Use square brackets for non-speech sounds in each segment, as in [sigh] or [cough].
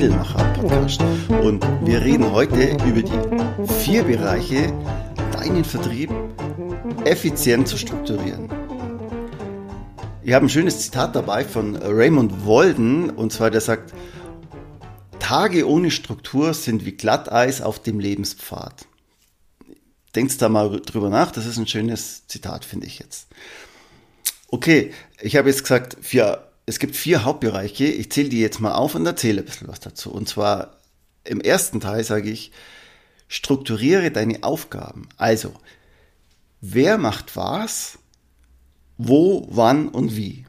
4 vom Edelmacher Podcast. Und wir reden heute über die vier Bereiche, deinen Vertrieb effizient zu strukturieren. Ich habe ein schönes Zitat dabei von Raymond Walden, und zwar der sagt, Tage ohne Struktur sind wie Glatteis auf dem Lebenspfad. Denkt da mal drüber nach, das ist ein schönes Zitat, finde ich jetzt. Okay, ich habe jetzt gesagt, vier, es gibt vier Hauptbereiche. Ich zähle die jetzt mal auf und erzähle ein bisschen was dazu. Und zwar im ersten Teil sage ich, strukturiere deine Aufgaben. Also, wer macht was, wo, wann und wie?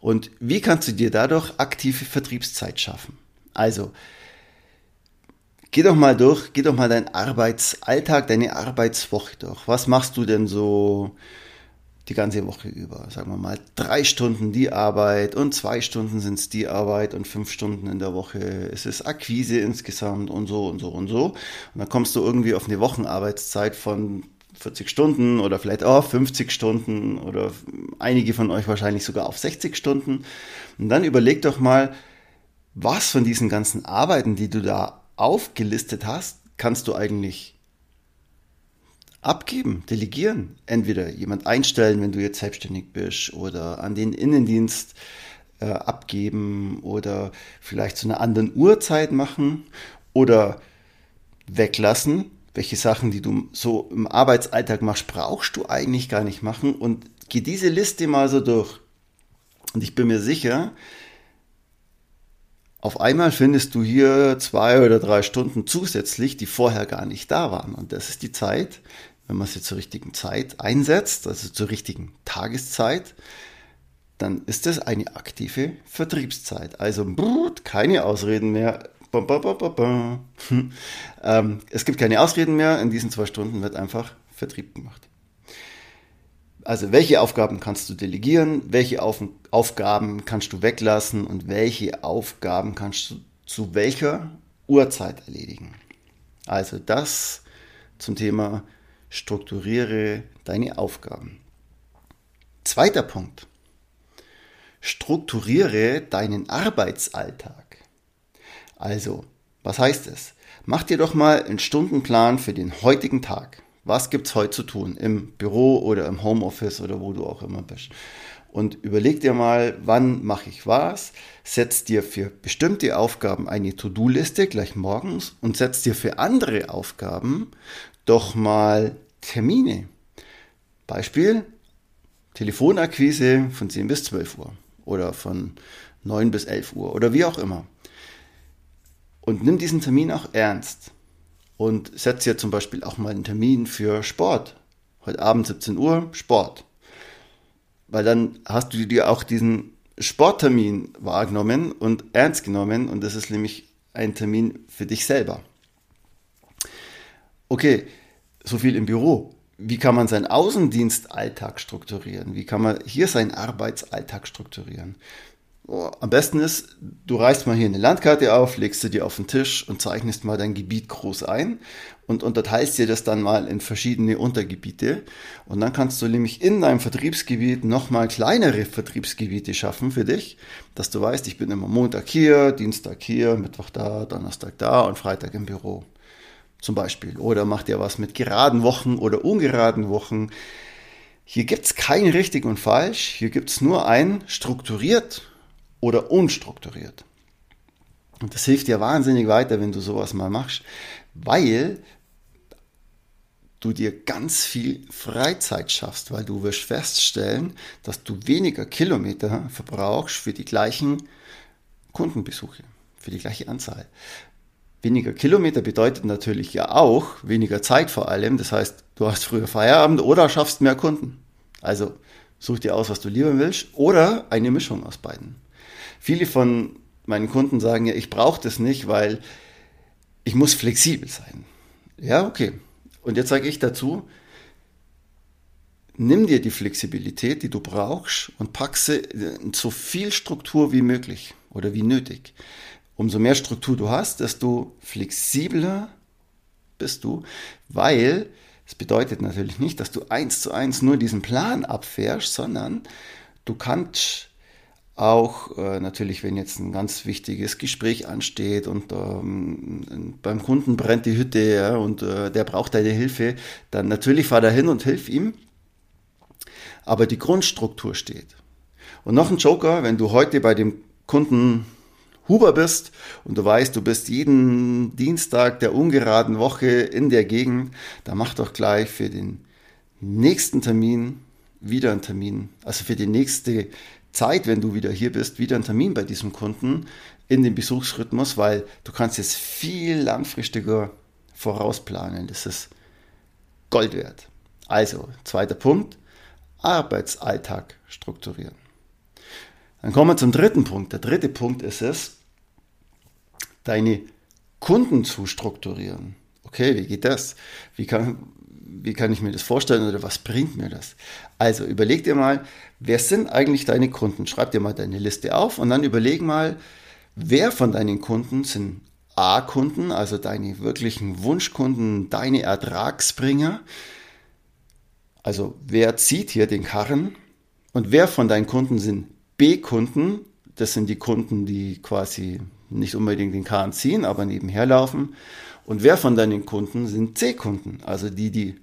Und wie kannst du dir dadurch aktive Vertriebszeit schaffen? Also, geh doch mal durch, geh doch mal deinen Arbeitsalltag, deine Arbeitswoche durch. Was machst du denn so die ganze Woche über. Sagen wir mal, drei Stunden die Arbeit und zwei Stunden sind es die Arbeit und fünf Stunden in der Woche ist es Akquise insgesamt und so und so und so. Und dann kommst du irgendwie auf eine Wochenarbeitszeit von 40 Stunden oder vielleicht auch 50 Stunden oder einige von euch wahrscheinlich sogar auf 60 Stunden. Und dann überleg doch mal, was von diesen ganzen Arbeiten, die du da aufgelistet hast, kannst du eigentlich abgeben, delegieren. Entweder jemand einstellen, wenn du jetzt selbstständig bist, oder an den Innendienst äh, abgeben oder vielleicht zu einer anderen Uhrzeit machen oder weglassen. Welche Sachen, die du so im Arbeitsalltag machst, brauchst du eigentlich gar nicht machen und geh diese Liste mal so durch. Und ich bin mir sicher, auf einmal findest du hier zwei oder drei Stunden zusätzlich, die vorher gar nicht da waren. Und das ist die Zeit, wenn man sie zur richtigen Zeit einsetzt, also zur richtigen Tageszeit, dann ist das eine aktive Vertriebszeit. Also keine Ausreden mehr. [laughs] Ähm, es gibt keine Ausreden mehr. In diesen zwei Stunden wird einfach Vertrieb gemacht. Also welche Aufgaben kannst du delegieren, welche Auf Aufgaben kannst du weglassen und welche Aufgaben kannst du zu welcher Uhrzeit erledigen. Also das zum Thema strukturiere deine Aufgaben. Zweiter Punkt. Strukturiere deinen Arbeitsalltag. Also, was heißt es? Mach dir doch mal einen Stundenplan für den heutigen Tag. Was gibt's heute zu tun? Im Büro oder im Homeoffice oder wo du auch immer bist. Und überleg dir mal, wann mache ich was, setz dir für bestimmte Aufgaben eine To-Do-Liste gleich morgens und setz dir für andere Aufgaben doch mal Termine. Beispiel, Telefonakquise von 10 bis 12 Uhr oder von 9 bis 11 Uhr oder wie auch immer. Und nimm diesen Termin auch ernst und setz dir zum Beispiel auch mal einen Termin für Sport. Heute Abend 17 Uhr Sport. Weil dann hast du dir auch diesen Sporttermin wahrgenommen und ernst genommen und das ist nämlich ein Termin für dich selber. Okay, so viel im Büro. Wie kann man seinen Außendienstalltag strukturieren? Wie kann man hier seinen Arbeitsalltag strukturieren? Oh, am besten ist, du reißt mal hier eine Landkarte auf, legst sie dir auf den Tisch und zeichnest mal dein Gebiet groß ein und unterteilst dir das dann mal in verschiedene Untergebiete. Und dann kannst du nämlich in deinem Vertriebsgebiet nochmal kleinere Vertriebsgebiete schaffen für dich, dass du weißt, ich bin immer Montag hier, Dienstag hier, Mittwoch da, Donnerstag da und Freitag im Büro zum Beispiel. Oder macht ihr was mit geraden Wochen oder ungeraden Wochen. Hier gibt es kein richtig und falsch, hier gibt es nur ein strukturiert oder unstrukturiert. Und das hilft dir wahnsinnig weiter, wenn du sowas mal machst, weil du dir ganz viel Freizeit schaffst, weil du wirst feststellen, dass du weniger Kilometer verbrauchst für die gleichen Kundenbesuche, für die gleiche Anzahl. Weniger Kilometer bedeutet natürlich ja auch weniger Zeit vor allem. Das heißt, du hast früher Feierabend oder schaffst mehr Kunden. Also such dir aus, was du lieber willst oder eine Mischung aus beiden. Viele von meinen Kunden sagen ja, ich brauche das nicht, weil ich muss flexibel sein. Ja, okay. Und jetzt sage ich dazu, nimm dir die Flexibilität, die du brauchst und pack sie in so viel Struktur wie möglich oder wie nötig. Umso mehr Struktur du hast, desto flexibler bist du, weil es bedeutet natürlich nicht, dass du eins zu eins nur diesen Plan abfährst, sondern du kannst auch äh, natürlich, wenn jetzt ein ganz wichtiges Gespräch ansteht und ähm, beim Kunden brennt die Hütte ja, und äh, der braucht deine Hilfe, dann natürlich fahr da hin und hilf ihm. Aber die Grundstruktur steht. Und noch ein Joker, wenn du heute bei dem Kunden Huber bist und du weißt, du bist jeden Dienstag der ungeraden Woche in der Gegend, dann mach doch gleich für den nächsten Termin wieder einen Termin, also für die nächste Zeit, wenn du wieder hier bist, wieder einen Termin bei diesem Kunden in den Besuchsrhythmus, weil du kannst jetzt viel langfristiger vorausplanen. Das ist Gold wert. Also, zweiter Punkt, Arbeitsalltag strukturieren. Dann kommen wir zum dritten Punkt. Der dritte Punkt ist es, deine Kunden zu strukturieren. Okay, wie geht das? Wie kann, wie kann ich mir das vorstellen oder was bringt mir das? Also überleg dir mal, wer sind eigentlich deine Kunden? Schreib dir mal deine Liste auf und dann überleg mal, wer von deinen Kunden sind A-Kunden, also deine wirklichen Wunschkunden, deine Ertragsbringer. Also wer zieht hier den Karren und wer von deinen Kunden sind B-Kunden, das sind die Kunden, die quasi nicht unbedingt den Karren ziehen, aber nebenher laufen. Und wer von deinen Kunden sind C-Kunden, also die, die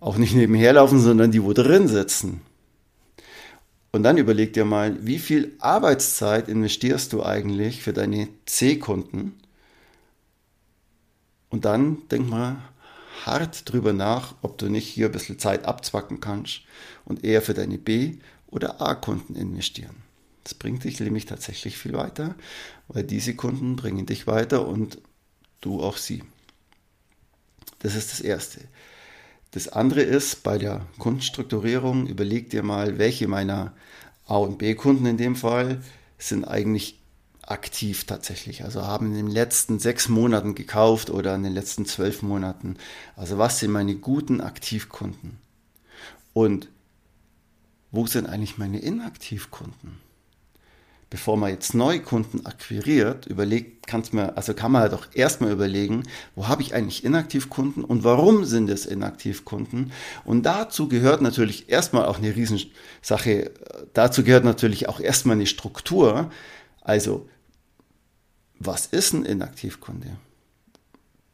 auch nicht nebenher laufen, sondern die, wo drin sitzen. Und dann überleg dir mal, wie viel Arbeitszeit investierst du eigentlich für deine C-Kunden? Und dann denk mal hart drüber nach, ob du nicht hier ein bisschen Zeit abzwacken kannst und eher für deine B- oder A-Kunden investieren. Das bringt dich nämlich tatsächlich viel weiter, weil diese Kunden bringen dich weiter und du auch sie. Das ist das Erste. Das andere ist, bei der Kundenstrukturierung, überleg dir mal, welche meiner A- und B-Kunden in dem Fall sind eigentlich aktiv tatsächlich, also haben in den letzten sechs Monaten gekauft oder in den letzten zwölf Monaten. Also was sind meine guten Aktivkunden? Und wo sind eigentlich meine Inaktivkunden? Bevor man jetzt Neukunden akquiriert, überlegt, kann's mir, also kann man halt auch erstmal überlegen, wo habe ich eigentlich Inaktivkunden und warum sind es Inaktivkunden? Und dazu gehört natürlich erstmal auch eine Riesensache, dazu gehört natürlich auch erstmal eine Struktur. Also, was ist ein Inaktivkunde?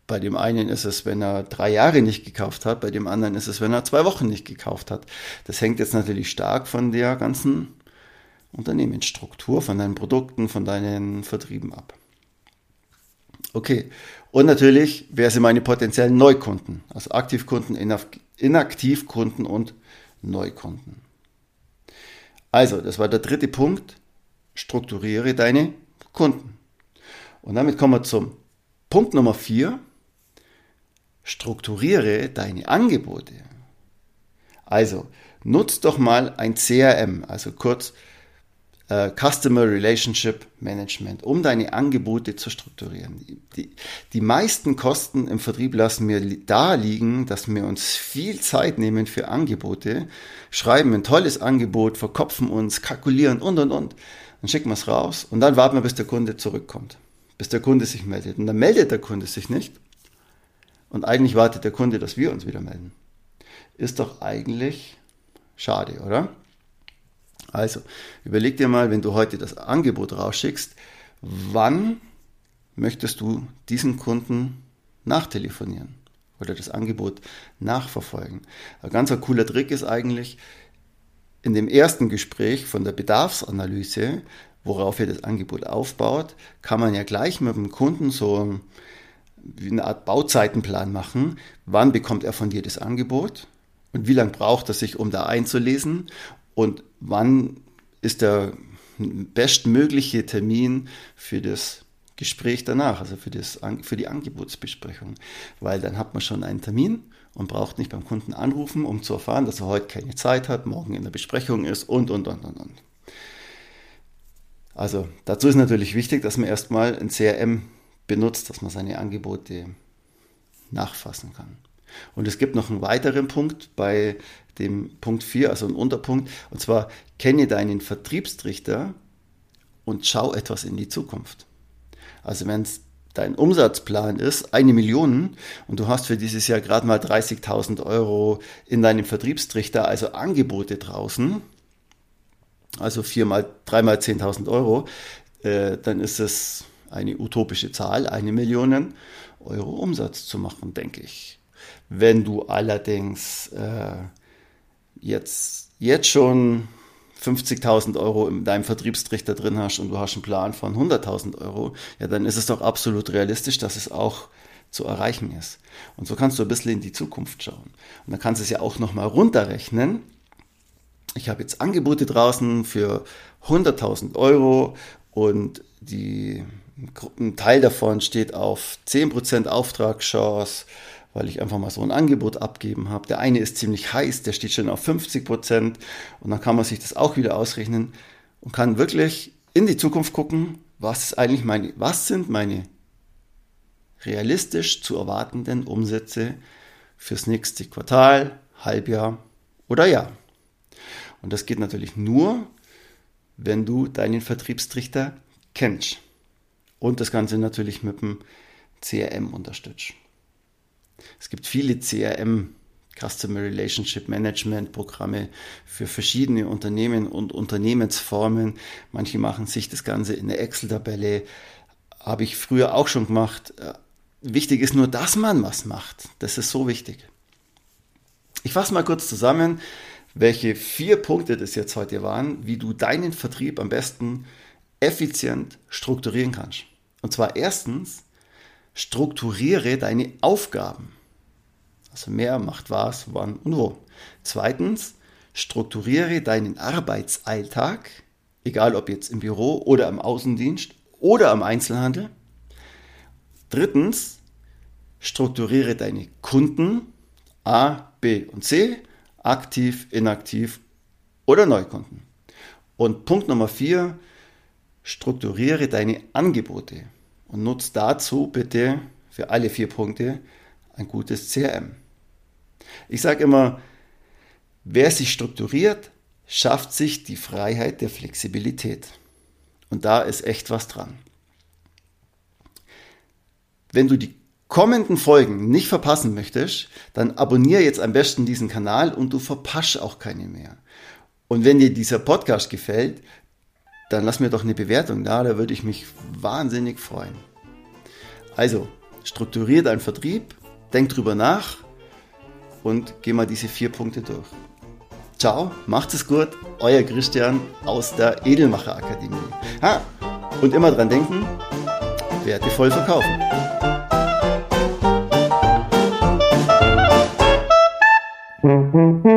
Bei dem einen ist es, wenn er drei Jahre nicht gekauft hat, bei dem anderen ist es, wenn er zwei Wochen nicht gekauft hat. Das hängt jetzt natürlich stark von der ganzen Unternehmensstruktur, von deinen Produkten, von deinen Vertrieben ab. Okay, und natürlich, wer sind meine potenziellen Neukunden? Also Aktivkunden, Inaktivkunden und Neukunden. Also, das war der dritte Punkt. Strukturiere deine Kunden. Und damit kommen wir zum Punkt Nummer vier. Strukturiere deine Angebote. Also, nutz doch mal ein CRM, also kurz äh, Customer Relationship Management, um deine Angebote zu strukturieren. Die, die meisten Kosten im Vertrieb lassen wir da liegen, dass wir uns viel Zeit nehmen für Angebote, schreiben ein tolles Angebot, verkopfen uns, kalkulieren und und und. Dann schicken wir es raus und dann warten wir, bis der Kunde zurückkommt, bis der Kunde sich meldet. Und dann meldet der Kunde sich nicht. Und eigentlich wartet der Kunde, dass wir uns wieder melden. Ist doch eigentlich schade, oder? Also, überleg dir mal, wenn du heute das Angebot rausschickst, wann möchtest du diesen Kunden nachtelefonieren? oder das Angebot nachverfolgen. Ein ganz cooler Trick ist eigentlich, in dem ersten Gespräch von der Bedarfsanalyse, worauf ihr das Angebot aufbaut, kann man ja gleich mit dem Kunden so eine Art Bauzeitenplan machen. Wann bekommt er von dir das Angebot? Und wie lange braucht er sich, um da einzulesen? Und wann ist der bestmögliche Termin für das Gespräch danach, also für, das, für die Angebotsbesprechung? Weil dann hat man schon einen Termin und braucht nicht beim Kunden anrufen, um zu erfahren, dass er heute keine Zeit hat, morgen in der Besprechung ist und, und, und, und, und. Also dazu ist natürlich wichtig, dass man erstmal ein CRM benutzt, dass man seine Angebote nachfassen kann. Und es gibt noch einen weiteren Punkt bei dem Punkt 4, also einen Unterpunkt, und zwar kenne deinen Vertriebstrichter und schau etwas in die Zukunft. Also wenn es dein Umsatzplan ist, eine Million, und du hast für dieses Jahr gerade mal 30.000 Euro in deinem Vertriebstrichter, also Angebote draußen, also viermal, dreimal 10.000 Euro, äh, dann ist es eine utopische Zahl, eine Million Euro Umsatz zu machen, denke ich. Wenn du allerdings äh, jetzt, jetzt schon 50.000 Euro in deinem Vertriebstrichter drin hast und du hast einen Plan von 100.000 Euro, ja, dann ist es doch absolut realistisch, dass es auch zu erreichen ist. Und so kannst du ein bisschen in die Zukunft schauen. Und dann kannst du es ja auch nochmal runterrechnen. Ich habe jetzt Angebote draußen für 100.000 Euro und die, ein Teil davon steht auf 10% Auftragschance weil ich einfach mal so ein Angebot abgeben habe. Der eine ist ziemlich heiß, der steht schon auf 50 Prozent und dann kann man sich das auch wieder ausrechnen und kann wirklich in die Zukunft gucken, was ist eigentlich meine, was sind meine realistisch zu erwartenden Umsätze fürs nächste Quartal, Halbjahr oder Jahr. Und das geht natürlich nur, wenn du deinen Vertriebstrichter kennst und das Ganze natürlich mit dem CRM unterstützt. Es gibt viele CRM, Customer Relationship Management Programme für verschiedene Unternehmen und Unternehmensformen. Manche machen sich das Ganze in der Excel-Tabelle. Habe ich früher auch schon gemacht. Äh, wichtig ist nur, dass man was macht. Das ist so wichtig. Ich fasse mal kurz zusammen, welche vier Punkte das jetzt heute waren, wie du deinen Vertrieb am besten effizient strukturieren kannst. Und zwar erstens, strukturiere deine Aufgaben. Also mehr macht was, wann und wo. Zweitens, strukturiere deinen Arbeitsalltag, egal ob jetzt im Büro oder im Außendienst oder am Einzelhandel. Drittens, strukturiere deine Kunden A, B und C, aktiv, inaktiv oder Neukunden. Und Punkt Nummer vier, strukturiere deine Angebote und nutze dazu bitte für alle vier Punkte ein gutes CRM. Ich sage immer, wer sich strukturiert, schafft sich die Freiheit der Flexibilität. Und da ist echt was dran. Wenn du die kommenden Folgen nicht verpassen möchtest, dann abonniere jetzt am besten diesen Kanal und du verpasst auch keine mehr. Und wenn dir dieser Podcast gefällt, dann lass mir doch eine Bewertung da, da würde ich mich wahnsinnig freuen. Also, strukturier deinen Vertrieb, denk drüber nach und geh mal diese vier Punkte durch. Ciao, macht es gut, euer Christian aus der Edelmacher Akademie. Ha, und immer dran denken, Werte voll verkaufen. Musik [laughs]